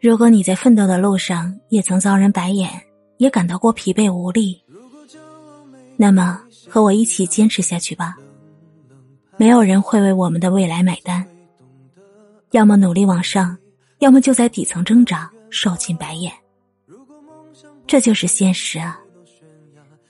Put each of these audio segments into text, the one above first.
如果你在奋斗的路上也曾遭人白眼，也感到过疲惫无力，那么和我一起坚持下去吧。没有人会为我们的未来买单，要么努力往上，要么就在底层挣扎，受尽白眼。这就是现实啊！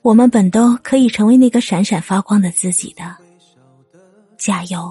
我们本都可以成为那个闪闪发光的自己的，加油！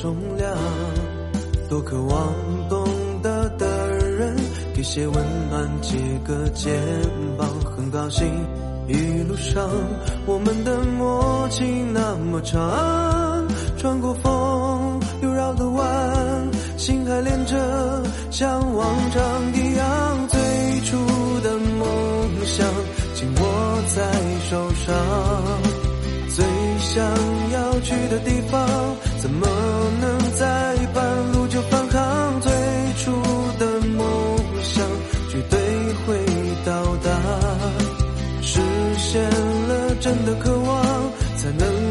重量多渴望懂得的人给些温暖借个肩膀很高兴一路上我们的默契那么长穿过风又绕个弯心还连着像往常一样最初的梦想紧握在手上最想要去的地方。表达实现了真的渴望才能